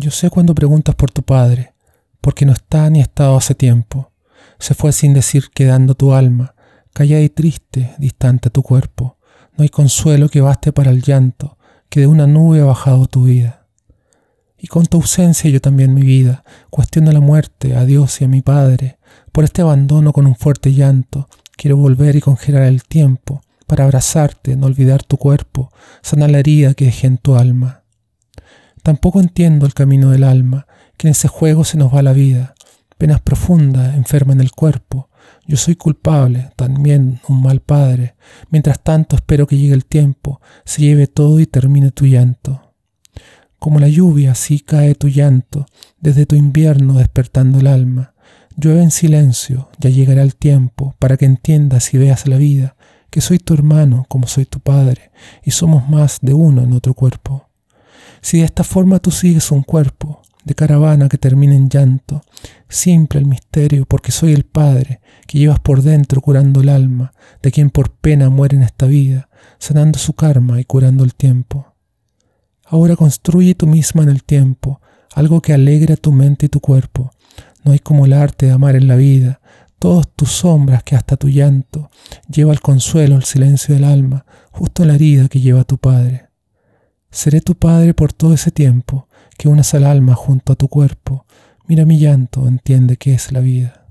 Yo sé cuando preguntas por tu padre, porque no está ni ha estado hace tiempo. Se fue sin decir quedando tu alma, callada y triste, distante tu cuerpo. No hay consuelo que baste para el llanto, que de una nube ha bajado tu vida. Y con tu ausencia yo también mi vida, cuestiono la muerte, a Dios y a mi Padre. Por este abandono con un fuerte llanto, quiero volver y congelar el tiempo, para abrazarte, no olvidar tu cuerpo, sanar la herida que dejé en tu alma. Tampoco entiendo el camino del alma, que en ese juego se nos va la vida, penas profundas, enferma en el cuerpo. Yo soy culpable, también un mal padre. Mientras tanto espero que llegue el tiempo, se lleve todo y termine tu llanto. Como la lluvia, así cae tu llanto, desde tu invierno despertando el alma. Llueve en silencio, ya llegará el tiempo para que entiendas y veas la vida, que soy tu hermano como soy tu padre, y somos más de uno en otro cuerpo. Si de esta forma tú sigues un cuerpo, de caravana que termina en llanto, simple el misterio porque soy el Padre que llevas por dentro curando el alma, de quien por pena muere en esta vida, sanando su karma y curando el tiempo. Ahora construye tú misma en el tiempo algo que alegre a tu mente y tu cuerpo. No hay como el arte de amar en la vida, todas tus sombras que hasta tu llanto lleva el consuelo, el silencio del alma, justo en la herida que lleva tu Padre. Seré tu Padre por todo ese tiempo, que unas al alma junto a tu cuerpo. Mira mi llanto, entiende qué es la vida.